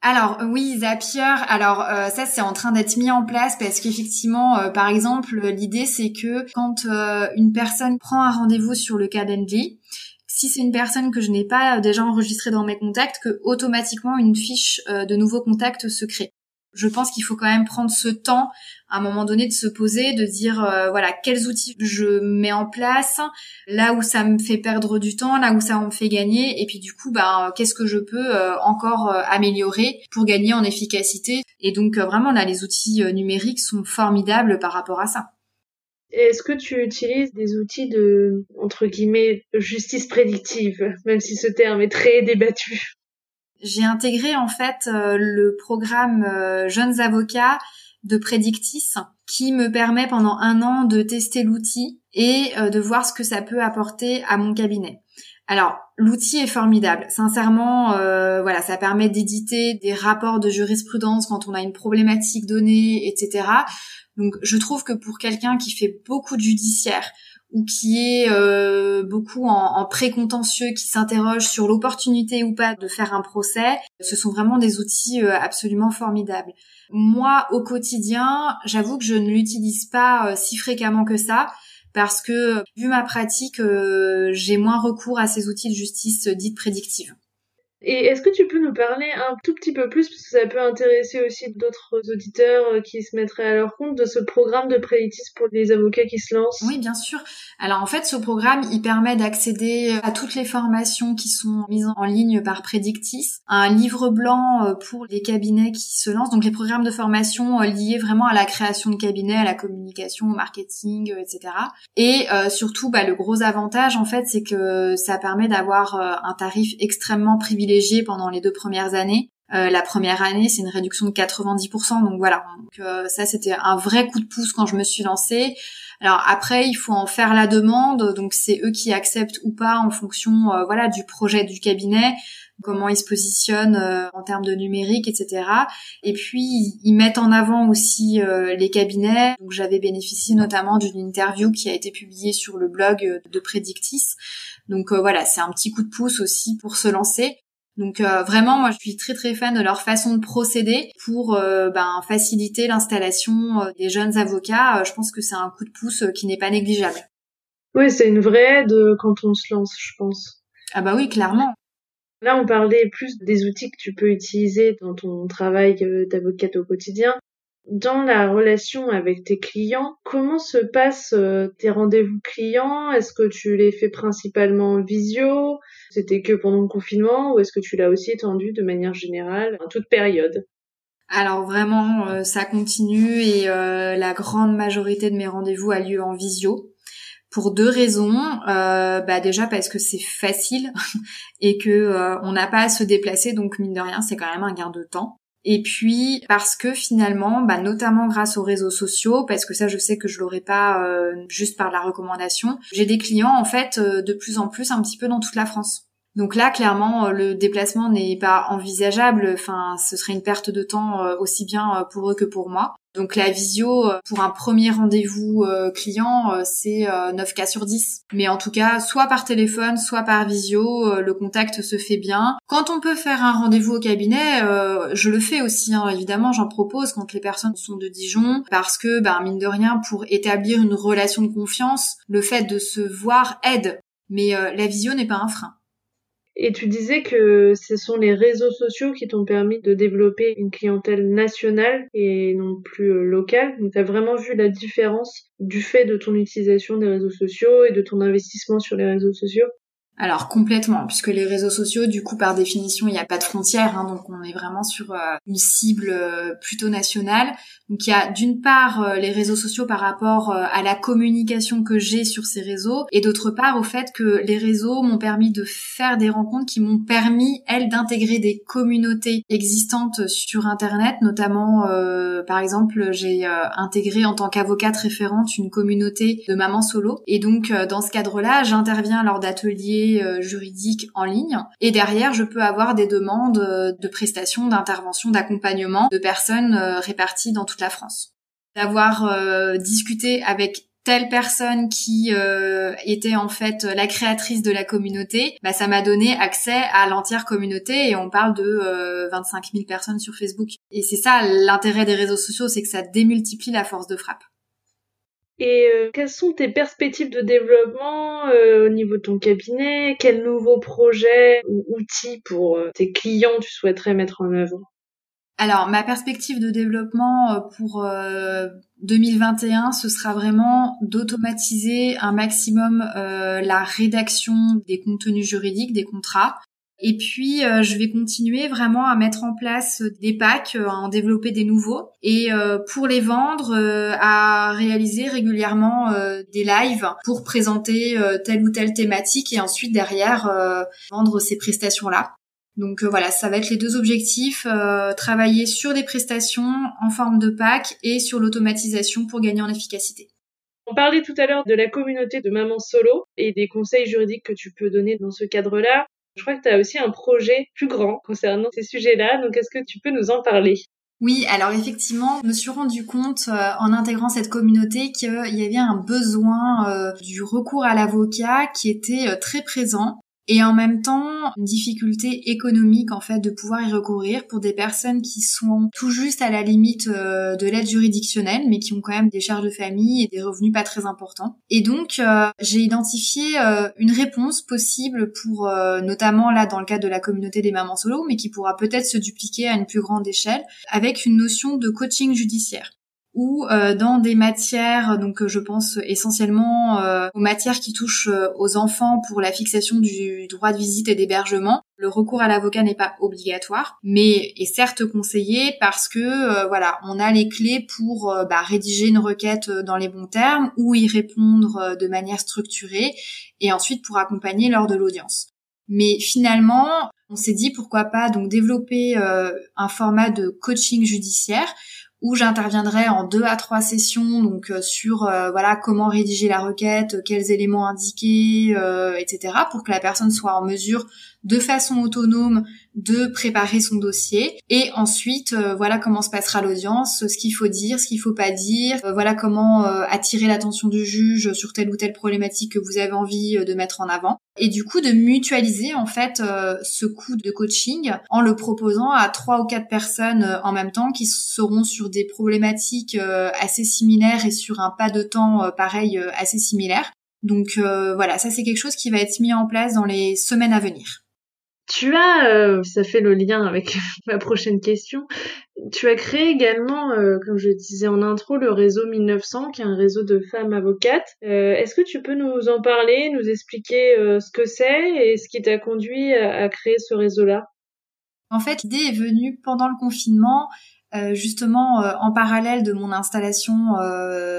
Alors oui, Zapier. Alors ça c'est en train d'être mis en place parce qu'effectivement, par exemple, l'idée c'est que quand une personne prend un rendez-vous sur le Calendly, si c'est une personne que je n'ai pas euh, déjà enregistrée dans mes contacts, que automatiquement une fiche euh, de nouveaux contacts se crée. Je pense qu'il faut quand même prendre ce temps à un moment donné de se poser, de dire euh, voilà quels outils je mets en place, là où ça me fait perdre du temps, là où ça me fait gagner, et puis du coup bah qu'est-ce que je peux encore améliorer pour gagner en efficacité. Et donc vraiment là les outils numériques sont formidables par rapport à ça. Est-ce que tu utilises des outils de, entre guillemets, justice prédictive, même si ce terme est très débattu? J'ai intégré en fait euh, le programme euh, Jeunes avocats de Predictis qui me permet pendant un an de tester l'outil et euh, de voir ce que ça peut apporter à mon cabinet. Alors, l'outil est formidable. Sincèrement, voilà, ça permet d'éditer des rapports de jurisprudence quand on a une problématique donnée, etc. Donc je trouve que pour quelqu'un qui fait beaucoup de judiciaire ou qui est euh, beaucoup en, en précontentieux, qui s'interroge sur l'opportunité ou pas de faire un procès, ce sont vraiment des outils euh, absolument formidables. Moi, au quotidien, j'avoue que je ne l'utilise pas euh, si fréquemment que ça parce que vu ma pratique, j'ai moins recours à ces outils de justice dites prédictives. Et est-ce que tu peux nous parler un tout petit peu plus, parce que ça peut intéresser aussi d'autres auditeurs euh, qui se mettraient à leur compte, de ce programme de préditis pour les avocats qui se lancent? Oui, bien sûr. Alors en fait, ce programme, il permet d'accéder à toutes les formations qui sont mises en ligne par Predictis, un livre blanc euh, pour les cabinets qui se lancent, donc les programmes de formation euh, liés vraiment à la création de cabinets, à la communication, au marketing, etc. Et surtout, bah, le gros avantage, en fait, c'est que ça permet d'avoir un tarif extrêmement privilégié pendant les deux premières années. Euh, la première année, c'est une réduction de 90%. Donc voilà, euh, ça c'était un vrai coup de pouce quand je me suis lancée. Alors après, il faut en faire la demande, donc c'est eux qui acceptent ou pas en fonction, euh, voilà, du projet du cabinet, comment ils se positionnent en termes de numérique, etc. Et puis ils mettent en avant aussi les cabinets. Donc j'avais bénéficié notamment d'une interview qui a été publiée sur le blog de Predictis. Donc voilà, c'est un petit coup de pouce aussi pour se lancer. Donc euh, vraiment, moi, je suis très très fan de leur façon de procéder pour euh, ben, faciliter l'installation euh, des jeunes avocats. je pense que c'est un coup de pouce qui n'est pas négligeable. Oui, c'est une vraie aide quand on se lance, je pense. Ah bah oui, clairement. Là, on parlait plus des outils que tu peux utiliser dans ton travail d'avocate au quotidien. Dans la relation avec tes clients, comment se passent tes rendez-vous clients? Est-ce que tu les fais principalement en visio? C'était que pendant le confinement ou est-ce que tu l'as aussi étendu de manière générale à toute période? Alors vraiment, euh, ça continue et euh, la grande majorité de mes rendez-vous a lieu en visio pour deux raisons. Euh, bah déjà parce que c'est facile et que on n'a pas à se déplacer, donc mine de rien, c'est quand même un gain de temps. Et puis parce que finalement, bah, notamment grâce aux réseaux sociaux, parce que ça je sais que je l'aurais pas euh, juste par la recommandation, j'ai des clients en fait euh, de plus en plus un petit peu dans toute la France. Donc là, clairement, euh, le déplacement n'est pas envisageable. Enfin, ce serait une perte de temps aussi bien pour eux que pour moi. Donc la visio euh, pour un premier rendez-vous euh, client, euh, c'est 9 cas sur 10. Mais en tout cas, soit par téléphone, soit par visio, le contact se fait bien. Quand on peut faire un rendez-vous au cabinet, je le fais aussi, hein. évidemment, j'en propose quand les personnes sont de Dijon, parce que, ben, mine de rien, pour établir une relation de confiance, le fait de se voir aide. Mais la visio n'est pas un frein. Et tu disais que ce sont les réseaux sociaux qui t'ont permis de développer une clientèle nationale et non plus euh, locale. Donc tu as vraiment vu la différence du fait de ton utilisation des réseaux sociaux et de ton investissement sur les réseaux sociaux alors complètement, puisque les réseaux sociaux, du coup, par définition, il n'y a pas de frontières, hein, donc on est vraiment sur euh, une cible euh, plutôt nationale. Donc il y a d'une part euh, les réseaux sociaux par rapport à la communication que j'ai sur ces réseaux, et d'autre part au fait que les réseaux m'ont permis de faire des rencontres qui m'ont permis, elles, d'intégrer des communautés existantes sur Internet, notamment, par exemple, j'ai intégré en tant qu'avocate référente une communauté de mamans solo, et donc dans ce cadre-là, j'interviens lors d'ateliers euh, juridique en ligne. Et derrière, je peux avoir des demandes euh, de prestations, d'intervention, d'accompagnement de personnes euh, réparties dans toute la France. D'avoir discuté avec telle personne qui était en fait la créatrice de la communauté, bah, ça m'a donné accès à l'entière communauté et on parle de 25 000 personnes sur Facebook. Et c'est ça l'intérêt des réseaux sociaux, c'est que ça démultiplie la force de frappe. Et euh, quelles sont tes perspectives de développement euh, au niveau de ton cabinet? Quels nouveaux projets ou outils pour euh, tes clients tu souhaiterais mettre en œuvre? Alors, ma perspective de développement pour 2021, ce sera vraiment d'automatiser un maximum la rédaction des contenus juridiques, des contrats, et puis, euh, je vais continuer vraiment à mettre en place des packs, euh, à en développer des nouveaux, et euh, pour les vendre, à réaliser régulièrement des lives pour présenter telle ou telle thématique, et ensuite derrière vendre ces prestations-là. Donc voilà, ça va être les deux objectifs travailler sur des prestations en forme de pack et sur l'automatisation pour gagner en efficacité. On parlait tout à l'heure de la communauté de mamans solo et des conseils juridiques que tu peux donner dans ce cadre-là. Je crois que tu as aussi un projet plus grand concernant ces sujets-là, donc est-ce que tu peux nous en parler? Oui, alors effectivement, je me suis rendu compte euh, en intégrant cette communauté qu'il y avait un besoin euh, du recours à l'avocat qui était euh, très présent et en même temps une difficulté économique en fait de pouvoir y recourir pour des personnes qui sont tout juste à la limite euh, de l'aide juridictionnelle mais qui ont quand même des charges de famille et des revenus pas très importants. Et donc euh, j'ai identifié euh, une réponse possible pour notamment là dans le cadre de la communauté des mamans solo mais qui pourra peut-être se dupliquer à une plus grande échelle avec une notion de coaching judiciaire ou euh, dans des matières, donc je pense essentiellement euh, aux matières qui touchent euh, aux enfants pour la fixation du droit de visite et d'hébergement. Le recours à l'avocat n'est pas obligatoire, mais est certes conseillé parce que voilà, on a les clés pour bah, rédiger une requête dans les bons termes ou y répondre de manière structurée et ensuite pour accompagner lors de l'audience. Mais finalement, on s'est dit pourquoi pas donc développer un format de coaching judiciaire où j'interviendrai en deux à trois sessions, donc euh, sur euh, voilà comment rédiger la requête, quels éléments indiquer, euh, etc., pour que la personne soit en mesure de façon autonome de préparer son dossier et ensuite euh, voilà comment se passera l'audience, ce qu'il faut dire, ce qu'il faut pas dire, euh, voilà comment euh, attirer l'attention du juge sur telle ou telle problématique que vous avez envie de mettre en avant et du coup de mutualiser en fait ce coût de coaching en le proposant à trois ou quatre personnes en même temps qui seront sur des problématiques assez similaires et sur un pas de temps pareil assez similaire. Donc voilà, ça c'est quelque chose qui va être mis en place dans les semaines à venir. Tu as, euh, ça fait le lien avec ma prochaine question, tu as créé également, euh, comme je disais en intro, le réseau 1900, qui est un réseau de femmes avocates. Euh, est-ce que tu peux nous en parler, nous expliquer ce que c'est et ce qui t'a conduit à, créer ce réseau-là? En fait, l'idée est venue pendant le confinement. justement en parallèle de mon installation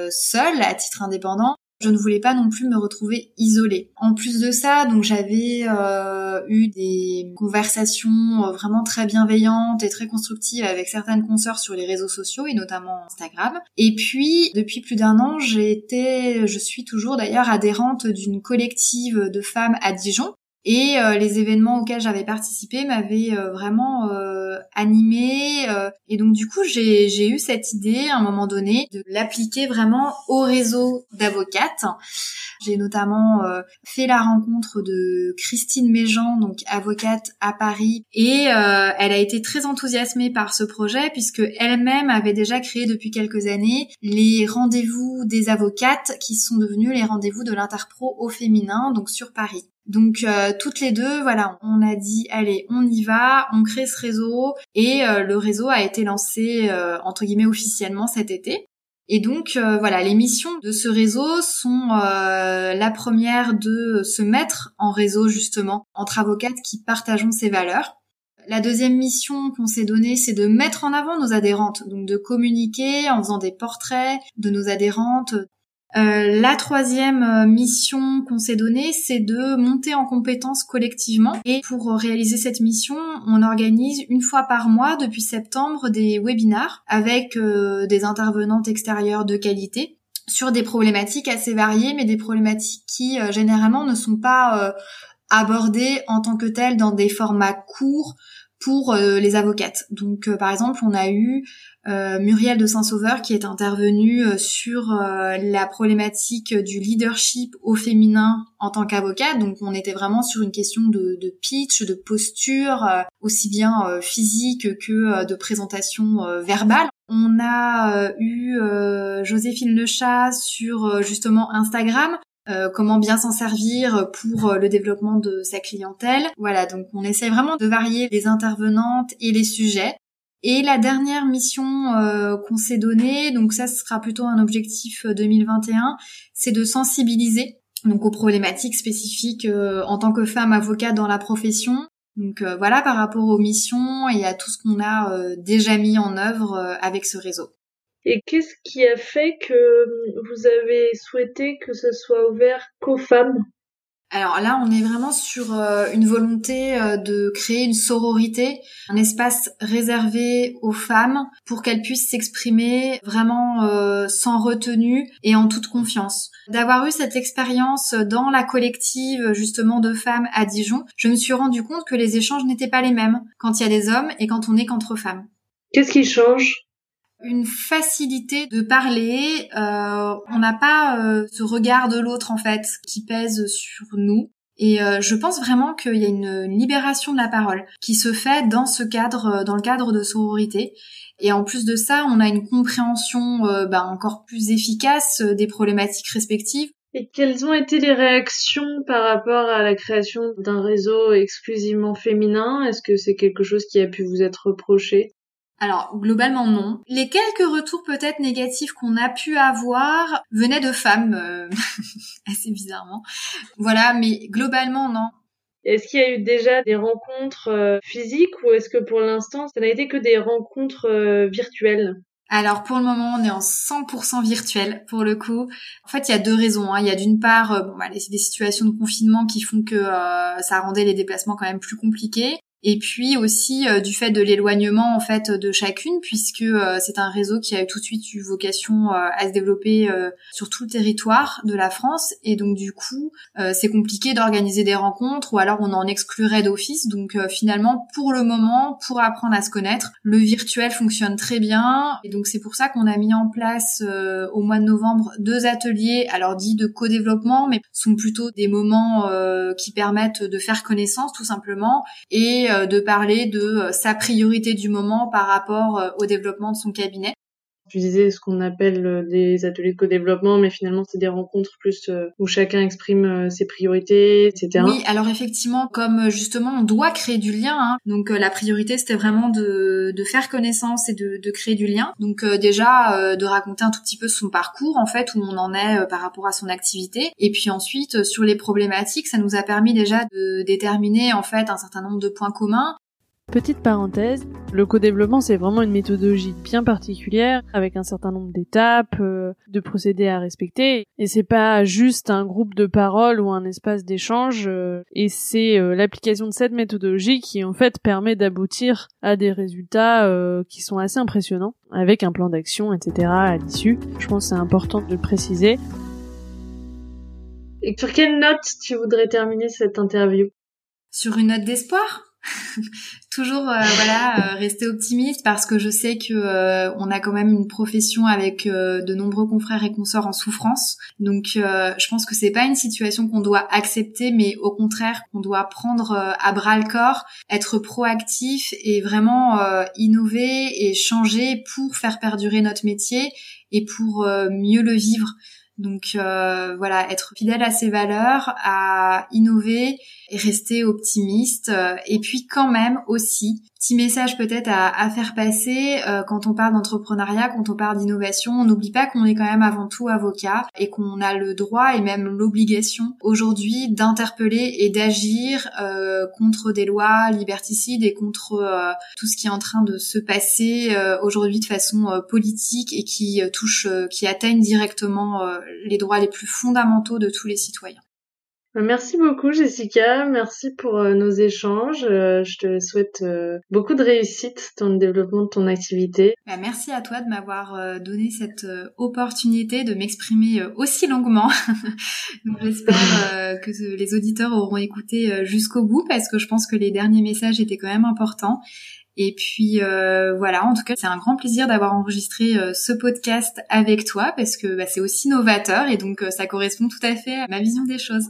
seule à titre indépendant, je ne voulais pas non plus me retrouver isolée. En plus de ça, donc j'avais euh, eu des conversations euh, vraiment très bienveillantes et très constructives avec certaines consoeurs sur les réseaux sociaux et notamment Instagram. Et puis depuis plus d'un an, été, je suis toujours d'ailleurs adhérente d'une collective de femmes à Dijon et euh, les événements auxquels j'avais participé m'avaient euh, vraiment euh, animée. et donc du coup, j'ai eu cette idée à un moment donné de l'appliquer vraiment au réseau d'avocates. J'ai notamment fait la rencontre de Christine Méjean, donc avocate à Paris, et elle a été très enthousiasmée par ce projet puisque elle-même avait déjà créé depuis quelques années les rendez-vous des avocates qui sont devenus les rendez-vous de l'interpro au féminin, donc sur Paris. Donc toutes les deux, voilà, on a dit allez, on y va, on crée ce réseau et le réseau a été lancé entre guillemets officiellement cet été. Et donc voilà, les missions de ce réseau sont la première de se mettre en réseau justement entre avocates qui partageons ces valeurs. La deuxième mission qu'on s'est donnée, c'est de mettre en avant nos adhérentes, donc de communiquer en faisant des portraits de nos adhérentes. Euh, la troisième euh, mission qu'on s'est donnée, c'est de monter en compétences collectivement. Et pour réaliser cette mission, on organise une fois par mois depuis septembre des webinars avec euh, des intervenantes extérieures de qualité sur des problématiques assez variées, mais des problématiques qui généralement ne sont pas abordées en tant que telles dans des formats courts pour euh, les avocates. Donc euh, par exemple, on a eu euh, Muriel de Saint-Sauveur qui est intervenue sur la problématique du leadership au féminin en tant qu'avocate. Donc on était vraiment sur une question de, de pitch, de posture, aussi bien physique que de présentation verbale. On a eu Joséphine Lechat sur justement Instagram euh, comment bien s'en servir pour euh, le développement de sa clientèle. Voilà, donc on essaie vraiment de varier les intervenantes et les sujets. Et la dernière mission euh, qu'on s'est donnée, donc ça ce sera plutôt un objectif 2021, c'est de sensibiliser donc aux problématiques spécifiques en tant que femme avocate dans la profession. Donc voilà par rapport aux missions et à tout ce qu'on a déjà mis en œuvre avec ce réseau. Et qu'est-ce qui a fait que vous avez souhaité que ce soit ouvert qu'aux femmes? Alors là, on est vraiment sur euh, une volonté euh, de créer une sororité, un espace réservé aux femmes pour qu'elles puissent s'exprimer vraiment euh, sans retenue et en toute confiance. D'avoir eu cette expérience dans la collective justement de femmes à Dijon, je me suis rendu compte que les échanges n'étaient pas les mêmes quand il y a des hommes et quand on est qu'entre femmes. Qu'est-ce qui change? Une facilité de parler. Euh, on n'a pas euh, ce regard de l'autre en fait qui pèse sur nous. Et euh, je pense vraiment qu'il y a une libération de la parole qui se fait dans ce cadre, dans le cadre de sororité. Et en plus de ça, on a une compréhension bah, encore plus efficace des problématiques respectives. Et quelles ont été les réactions par rapport à la création d'un réseau exclusivement féminin? Est-ce que c'est quelque chose qui a pu vous être reproché? Alors globalement non. Les quelques retours peut-être négatifs qu'on a pu avoir venaient de femmes, euh, assez bizarrement. Voilà, mais globalement non. Est-ce qu'il y a eu déjà des rencontres euh, physiques ou est-ce que pour l'instant ça n'a été que des rencontres euh, virtuelles? Alors pour le moment, on est en 100% virtuel pour le coup. En fait, il y a deux raisons. Hein. Il y a d'une part, bon, bah, des situations de confinement qui font que ça rendait les déplacements quand même plus compliqués et puis aussi euh, du fait de l'éloignement en fait de chacune puisque euh, c'est un réseau qui a tout de suite eu vocation euh, à se développer sur tout le territoire de la France. Et donc du coup c'est compliqué d'organiser des rencontres ou alors on en exclurait d'office. Donc finalement pour le moment pour apprendre à se connaître le virtuel fonctionne très bien. Et donc c'est pour ça qu'on a mis en place au mois de novembre deux ateliers alors dits de co-développement mais sont plutôt des moments qui permettent de faire connaissance tout simplement. Et euh, de parler de euh, sa priorité du moment par rapport euh, au développement de son cabinet tu disais ce qu'on appelle des ateliers de co-développement, mais finalement c'est des rencontres plus où chacun exprime ses priorités, etc. Oui, alors effectivement, comme justement on doit créer du lien, hein, donc la priorité c'était vraiment de, faire connaissance et de créer du lien. Donc déjà de raconter un tout petit peu son parcours en fait, où on en est par rapport à son activité, et puis ensuite sur les problématiques, ça nous a permis déjà de déterminer en fait un certain nombre de points communs Petite parenthèse, le co-développement c'est vraiment une méthodologie bien particulière avec un certain nombre d'étapes, euh, de procédés à respecter et c'est pas juste un groupe de paroles ou un espace d'échange euh, et c'est euh, l'application de cette méthodologie qui en fait permet d'aboutir à des résultats qui sont assez impressionnants avec un plan d'action etc à l'issue. Je pense que c'est important de le préciser. Et sur quelle note tu voudrais terminer cette interview? Sur une note d'espoir? Toujours euh, voilà euh, rester optimiste parce que je sais que euh, on a quand même une profession avec de nombreux confrères et consorts en souffrance. Donc je pense que c'est pas une situation qu'on doit accepter mais au contraire qu'on doit prendre à bras le corps être proactif et vraiment innover et changer pour faire perdurer notre métier et pour mieux le vivre. Donc euh, voilà, être fidèle à ses valeurs, à innover rester optimiste. Euh, et puis quand même aussi, petit message peut-être à, à, faire passer euh, quand on parle d'entrepreneuriat, quand on parle d'innovation, on n'oublie pas qu'on est quand même avant tout avocat et qu'on a le droit et même l'obligation aujourd'hui d'interpeller et d'agir euh, contre des lois liberticides et contre euh, tout ce qui est en train de se passer aujourd'hui de façon politique et qui touche, qui atteigne directement les droits les plus fondamentaux de tous les citoyens. Merci beaucoup Jessica, merci pour euh, nos échanges. Euh, je te souhaite euh, beaucoup de réussite dans le développement de ton activité. Bah, merci à toi de m'avoir donné cette opportunité de m'exprimer aussi longuement. j'espère que les auditeurs auront écouté jusqu'au bout parce que je pense que les derniers messages étaient quand même importants. Et puis voilà, en tout cas, c'est un grand plaisir d'avoir enregistré ce podcast avec toi parce que bah, c'est aussi novateur et donc ça correspond tout à fait à ma vision des choses.